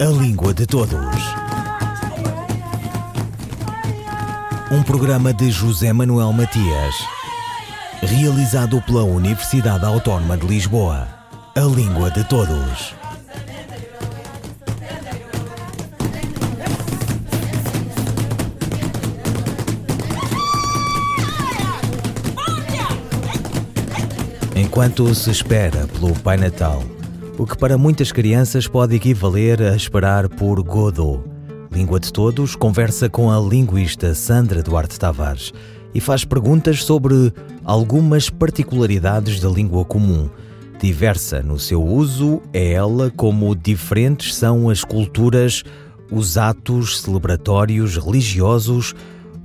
A Língua de Todos. Um programa de José Manuel Matias, realizado pela Universidade Autónoma de Lisboa. A Língua de Todos. Enquanto se espera pelo Pai Natal, o que para muitas crianças pode equivaler a esperar por Godot. Língua de Todos conversa com a linguista Sandra Duarte Tavares e faz perguntas sobre algumas particularidades da língua comum. Diversa no seu uso é ela como diferentes são as culturas, os atos celebratórios religiosos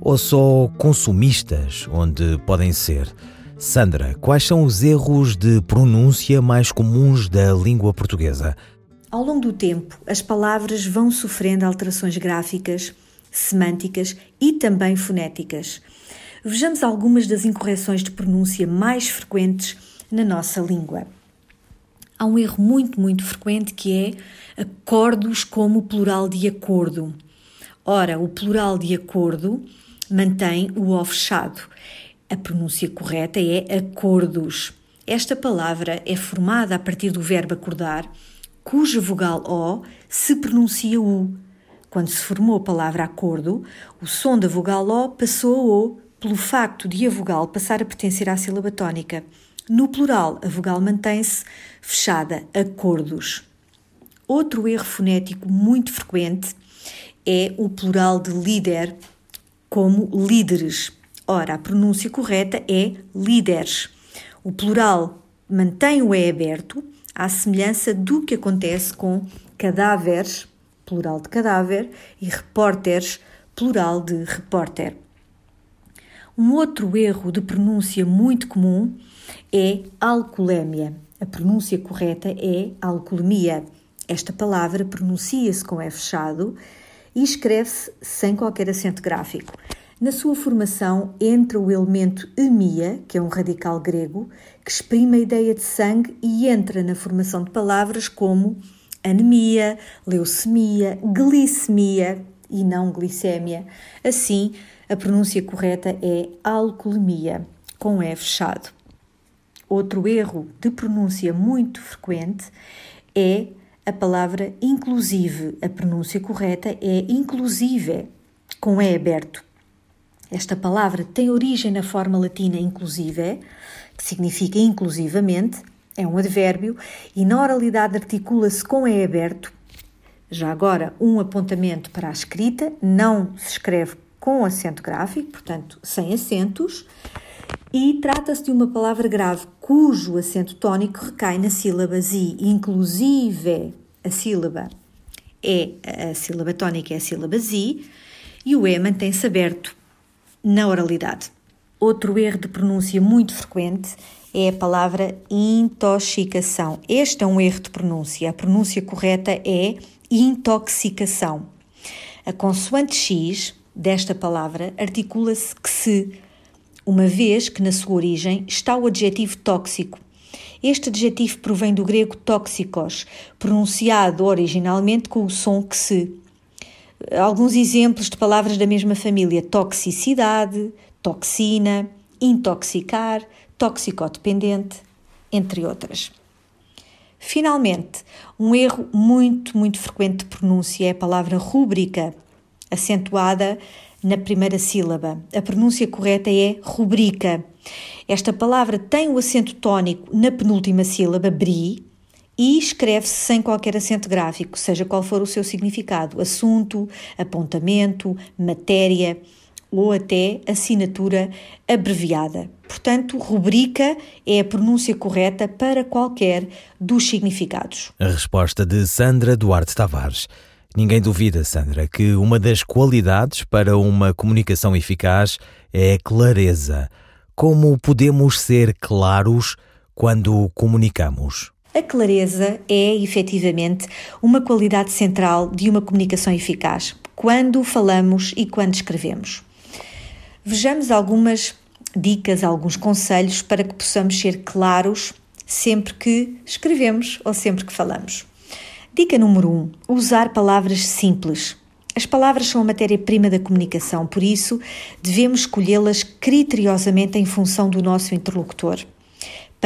ou só consumistas, onde podem ser. Sandra, quais são os erros de pronúncia mais comuns da língua portuguesa? Ao longo do tempo, as palavras vão sofrendo alterações gráficas, semânticas e também fonéticas. Vejamos algumas das incorreções de pronúncia mais frequentes na nossa língua. Há um erro muito, muito frequente que é acordos como plural de acordo. Ora, o plural de acordo mantém o O fechado. A pronúncia correta é acordos. Esta palavra é formada a partir do verbo acordar, cuja vogal O se pronuncia U. Quando se formou a palavra acordo, o som da vogal O passou a O pelo facto de a vogal passar a pertencer à sílaba tónica. No plural, a vogal mantém-se fechada, acordos. Outro erro fonético muito frequente é o plural de líder como líderes. Ora, a pronúncia correta é líderes. O plural mantém o E aberto, à semelhança do que acontece com cadáveres, plural de cadáver, e repórteres, plural de repórter. Um outro erro de pronúncia muito comum é alcoolemia. A pronúncia correta é alcoolemia. Esta palavra pronuncia-se com E fechado e escreve-se sem qualquer acento gráfico. Na sua formação entra o elemento emia, que é um radical grego, que exprime a ideia de sangue e entra na formação de palavras como anemia, leucemia, glicemia e não glicémia. Assim, a pronúncia correta é alcoolemia, com E fechado. Outro erro de pronúncia muito frequente é a palavra inclusive. A pronúncia correta é inclusive, com E aberto. Esta palavra tem origem na forma latina inclusive, que significa inclusivamente, é um advérbio, e na oralidade articula-se com E aberto. Já agora, um apontamento para a escrita, não se escreve com acento gráfico, portanto, sem acentos, e trata-se de uma palavra grave cujo acento tónico recai na sílaba zi, inclusive a sílaba é a sílaba tónica é a sílaba zi e o e mantém-se aberto na oralidade. Outro erro de pronúncia muito frequente é a palavra intoxicação. Este é um erro de pronúncia. A pronúncia correta é intoxicação. A consoante X desta palavra articula-se que se, uma vez que na sua origem está o adjetivo tóxico. Este adjetivo provém do grego tóxicos, pronunciado originalmente com o som que se alguns exemplos de palavras da mesma família: toxicidade, toxina, intoxicar, toxicodependente, entre outras. Finalmente, um erro muito, muito frequente de pronúncia é a palavra rúbrica, acentuada na primeira sílaba. A pronúncia correta é rubrica. Esta palavra tem o acento tónico na penúltima sílaba, bri, e escreve-se sem qualquer acento gráfico, seja qual for o seu significado, assunto, apontamento, matéria ou até assinatura abreviada. Portanto, rubrica é a pronúncia correta para qualquer dos significados. A resposta de Sandra Duarte Tavares. Ninguém duvida, Sandra, que uma das qualidades para uma comunicação eficaz é a clareza. Como podemos ser claros quando comunicamos? A clareza é, efetivamente, uma qualidade central de uma comunicação eficaz, quando falamos e quando escrevemos. Vejamos algumas dicas, alguns conselhos para que possamos ser claros sempre que escrevemos ou sempre que falamos. Dica número 1: um, usar palavras simples. As palavras são a matéria-prima da comunicação, por isso devemos escolhê-las criteriosamente em função do nosso interlocutor.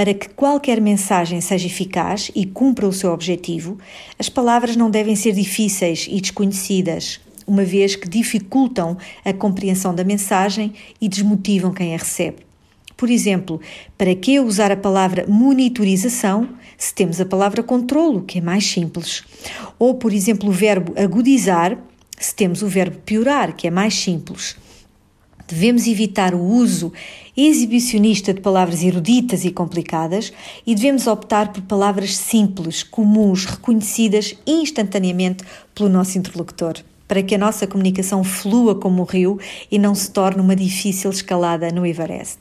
Para que qualquer mensagem seja eficaz e cumpra o seu objetivo, as palavras não devem ser difíceis e desconhecidas, uma vez que dificultam a compreensão da mensagem e desmotivam quem a recebe. Por exemplo, para que usar a palavra monitorização se temos a palavra controlo, que é mais simples? Ou, por exemplo, o verbo agudizar se temos o verbo piorar, que é mais simples. Devemos evitar o uso exibicionista de palavras eruditas e complicadas e devemos optar por palavras simples, comuns, reconhecidas instantaneamente pelo nosso interlocutor, para que a nossa comunicação flua como o rio e não se torne uma difícil escalada no Everest.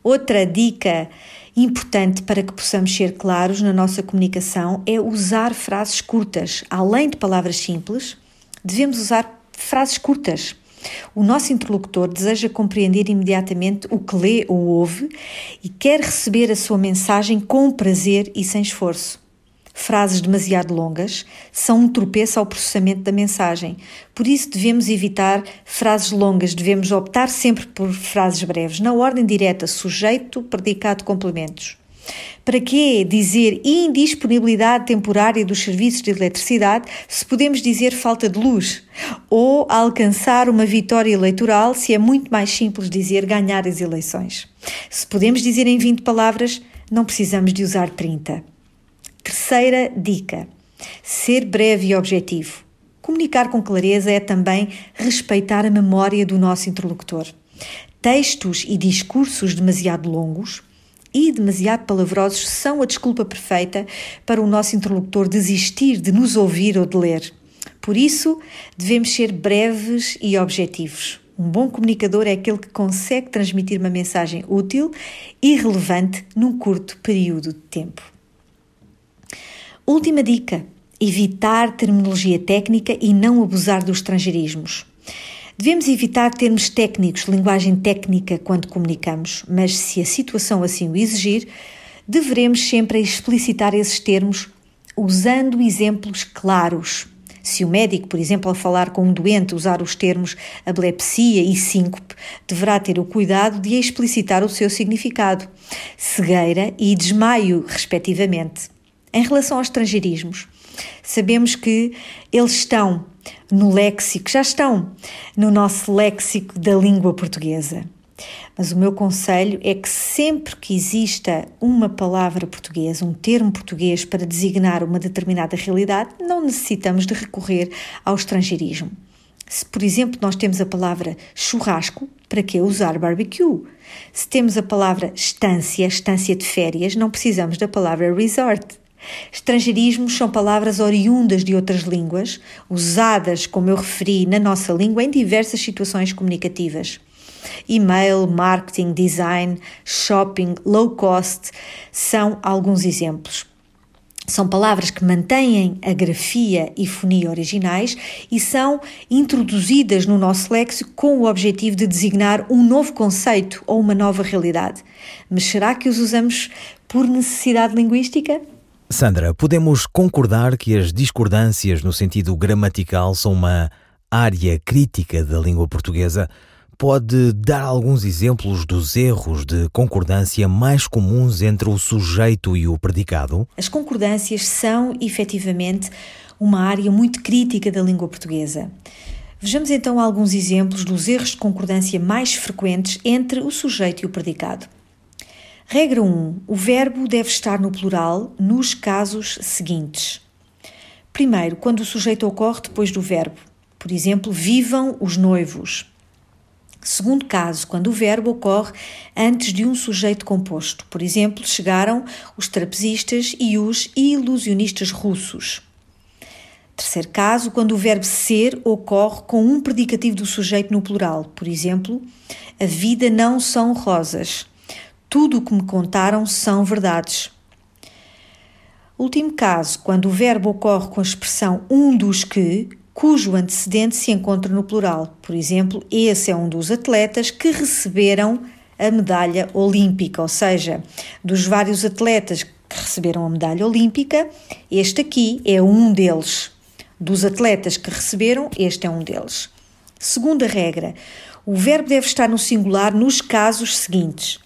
Outra dica importante para que possamos ser claros na nossa comunicação é usar frases curtas, além de palavras simples devemos usar frases curtas. O nosso interlocutor deseja compreender imediatamente o que lê ou ouve e quer receber a sua mensagem com prazer e sem esforço. Frases demasiado longas são um tropeço ao processamento da mensagem. Por isso, devemos evitar frases longas, devemos optar sempre por frases breves, na ordem direta, sujeito, predicado, complementos. Para que dizer indisponibilidade temporária dos serviços de eletricidade se podemos dizer falta de luz? Ou alcançar uma vitória eleitoral se é muito mais simples dizer ganhar as eleições? Se podemos dizer em 20 palavras, não precisamos de usar 30. Terceira dica: ser breve e objetivo. Comunicar com clareza é também respeitar a memória do nosso interlocutor. Textos e discursos demasiado longos e demasiado palavrosos são a desculpa perfeita para o nosso interlocutor desistir de nos ouvir ou de ler. Por isso, devemos ser breves e objetivos. Um bom comunicador é aquele que consegue transmitir uma mensagem útil e relevante num curto período de tempo. Última dica: evitar terminologia técnica e não abusar dos estrangeirismos. Devemos evitar termos técnicos, linguagem técnica, quando comunicamos, mas se a situação assim o exigir, deveremos sempre explicitar esses termos usando exemplos claros. Se o médico, por exemplo, ao falar com um doente usar os termos epilepsia e síncope, deverá ter o cuidado de explicitar o seu significado, cegueira e desmaio, respectivamente. Em relação aos estrangeirismos, sabemos que eles estão no léxico, já estão no nosso léxico da língua portuguesa. Mas o meu conselho é que sempre que exista uma palavra portuguesa, um termo português para designar uma determinada realidade, não necessitamos de recorrer ao estrangeirismo. Se, por exemplo, nós temos a palavra churrasco, para que usar barbecue? Se temos a palavra estância, estância de férias, não precisamos da palavra resort. Estrangeirismos são palavras oriundas de outras línguas, usadas, como eu referi, na nossa língua em diversas situações comunicativas. E-mail, marketing, design, shopping, low cost são alguns exemplos. São palavras que mantêm a grafia e fonia originais e são introduzidas no nosso léxico com o objetivo de designar um novo conceito ou uma nova realidade. Mas será que os usamos por necessidade linguística? Sandra, podemos concordar que as discordâncias no sentido gramatical são uma área crítica da língua portuguesa? Pode dar alguns exemplos dos erros de concordância mais comuns entre o sujeito e o predicado? As concordâncias são, efetivamente, uma área muito crítica da língua portuguesa. Vejamos então alguns exemplos dos erros de concordância mais frequentes entre o sujeito e o predicado. Regra 1. O verbo deve estar no plural nos casos seguintes. Primeiro, quando o sujeito ocorre depois do verbo. Por exemplo, vivam os noivos. Segundo caso, quando o verbo ocorre antes de um sujeito composto. Por exemplo, chegaram os trapezistas e os ilusionistas russos. Terceiro caso, quando o verbo ser ocorre com um predicativo do sujeito no plural. Por exemplo, a vida não são rosas. Tudo o que me contaram são verdades. Último caso, quando o verbo ocorre com a expressão um dos que, cujo antecedente se encontra no plural. Por exemplo, esse é um dos atletas que receberam a medalha olímpica, ou seja, dos vários atletas que receberam a medalha olímpica. Este aqui é um deles. Dos atletas que receberam, este é um deles. Segunda regra: o verbo deve estar no singular nos casos seguintes.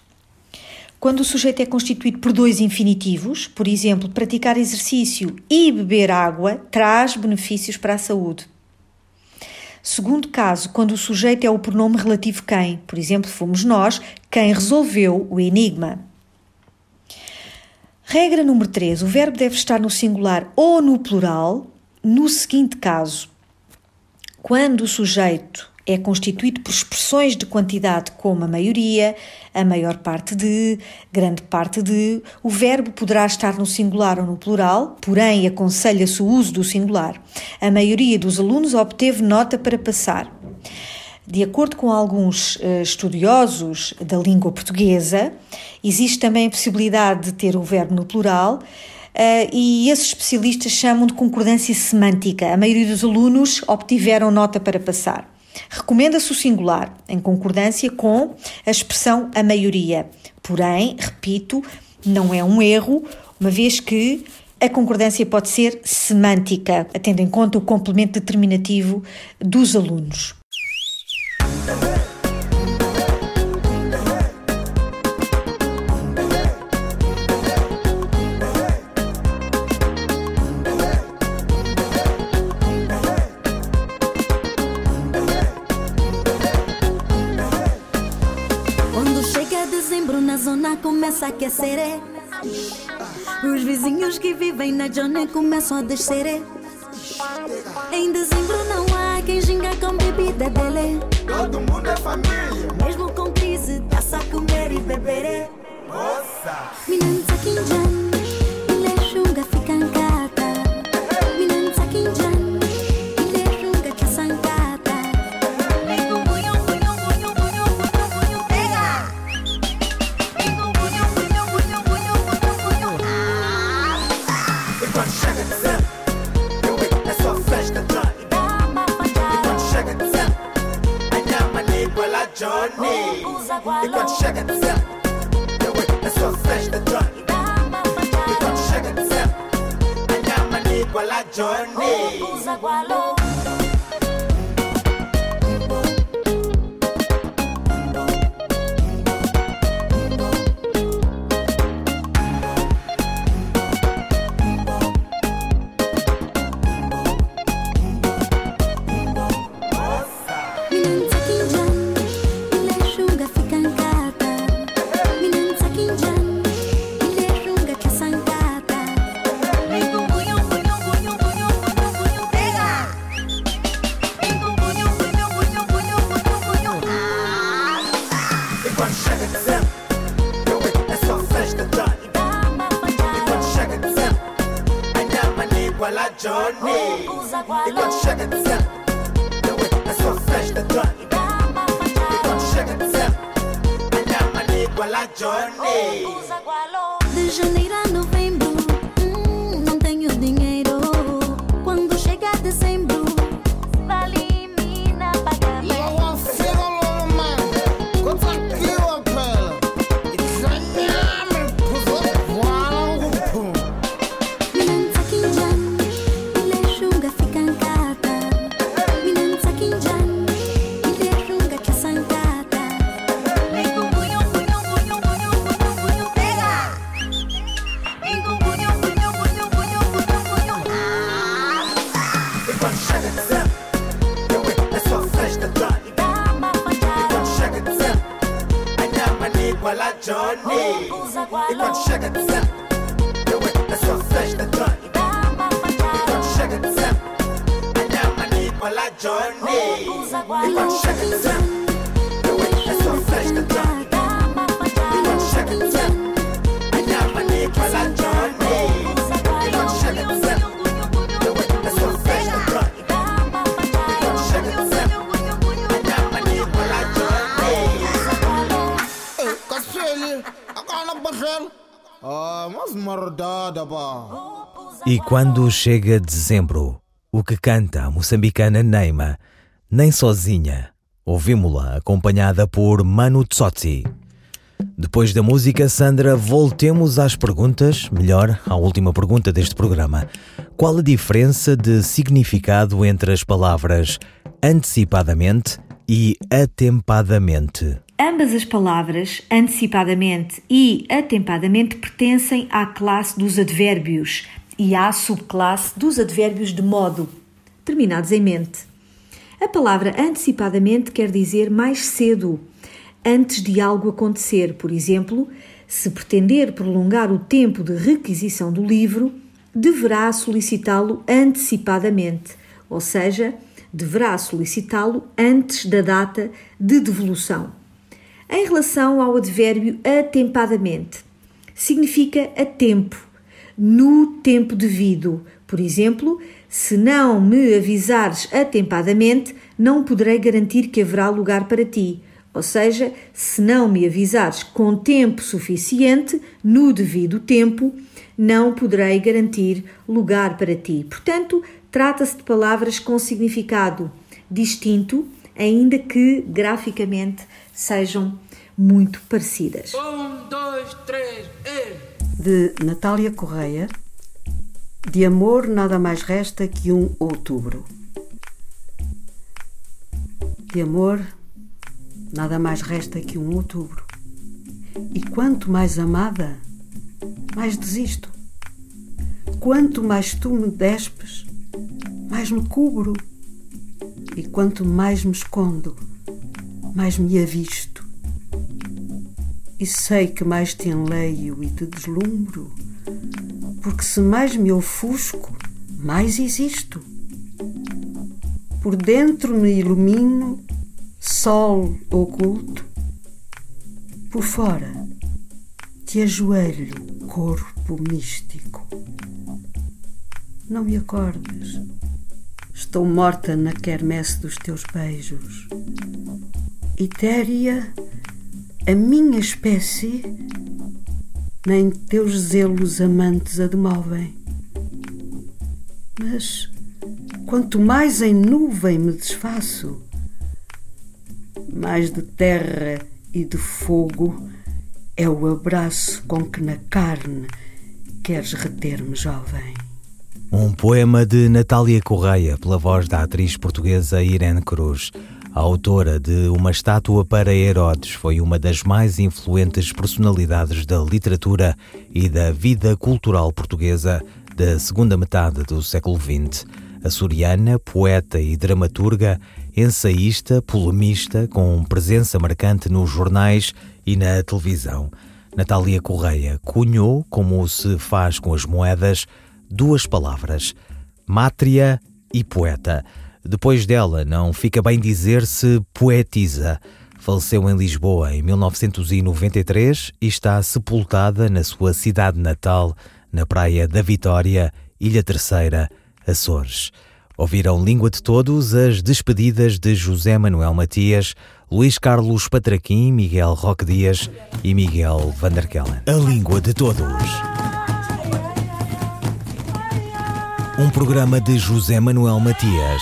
Quando o sujeito é constituído por dois infinitivos, por exemplo, praticar exercício e beber água, traz benefícios para a saúde. Segundo caso, quando o sujeito é o pronome relativo quem, por exemplo, fomos nós quem resolveu o enigma. Regra número 3. O verbo deve estar no singular ou no plural no seguinte caso: quando o sujeito é constituído por expressões de quantidade como a maioria, a maior parte de, grande parte de, o verbo poderá estar no singular ou no plural, porém aconselha-se o uso do singular. A maioria dos alunos obteve nota para passar. De acordo com alguns uh, estudiosos da língua portuguesa, existe também a possibilidade de ter o verbo no plural. Uh, e esses especialistas chamam de concordância semântica. A maioria dos alunos obtiveram nota para passar. Recomenda-se o singular, em concordância com a expressão a maioria. Porém, repito, não é um erro, uma vez que a concordância pode ser semântica, tendo em conta o complemento determinativo dos alunos. Vivem na Johnny começam a descer. Em dezembro não há quem ginga com bebida dele. Todo mundo é família. Mesmo com crise, tá-se a comer e beber. Meninos é só festa, Johnny. E quando chega dezembro, a minha mania igual a E quando chega dezembro, o que canta a moçambicana Neima, nem sozinha, ouvimos-la acompanhada por Manu Tsotsi. Depois da música, Sandra, voltemos às perguntas, melhor, à última pergunta deste programa. Qual a diferença de significado entre as palavras antecipadamente e atempadamente? Ambas as palavras, antecipadamente e atempadamente, pertencem à classe dos advérbios e à subclasse dos advérbios de modo, terminados em mente. A palavra antecipadamente quer dizer mais cedo, antes de algo acontecer. Por exemplo, se pretender prolongar o tempo de requisição do livro, deverá solicitá-lo antecipadamente, ou seja, deverá solicitá-lo antes da data de devolução. Em relação ao advérbio atempadamente, significa a tempo, no tempo devido. Por exemplo, se não me avisares atempadamente, não poderei garantir que haverá lugar para ti. Ou seja, se não me avisares com tempo suficiente, no devido tempo, não poderei garantir lugar para ti. Portanto, trata-se de palavras com significado distinto, ainda que graficamente sejam muito parecidas. Um, dois, três, e... De Natália Correia, de amor nada mais resta que um outubro. De amor nada mais resta que um outubro. E quanto mais amada, mais desisto. Quanto mais tu me despes, mais me cubro. E quanto mais me escondo, mais me avisto. E sei que mais te enleio e te deslumbro, porque se mais me ofusco, mais existo. Por dentro me ilumino, sol oculto, por fora te ajoelho, corpo místico. Não me acordes. Estou morta na quermesse dos teus beijos. Etérea, a minha espécie, nem teus zelos amantes a demovem. Mas quanto mais em nuvem me desfaço, mais de terra e de fogo é o abraço com que na carne queres reter-me, jovem. Um poema de Natália Correia, pela voz da atriz portuguesa Irene Cruz. A autora de Uma Estátua para Herodes foi uma das mais influentes personalidades da literatura e da vida cultural portuguesa da segunda metade do século XX. Açoriana, poeta e dramaturga, ensaísta, polemista, com presença marcante nos jornais e na televisão. Natália Correia cunhou, como se faz com as moedas, duas palavras: mátria e poeta. Depois dela, não fica bem dizer se poetiza. Faleceu em Lisboa em 1993 e está sepultada na sua cidade natal, na Praia da Vitória, Ilha Terceira, Açores. Ouviram Língua de Todos as despedidas de José Manuel Matias, Luís Carlos Patraquim, Miguel Roque Dias e Miguel Vanderkellen. A Língua de Todos. Um programa de José Manuel Matias,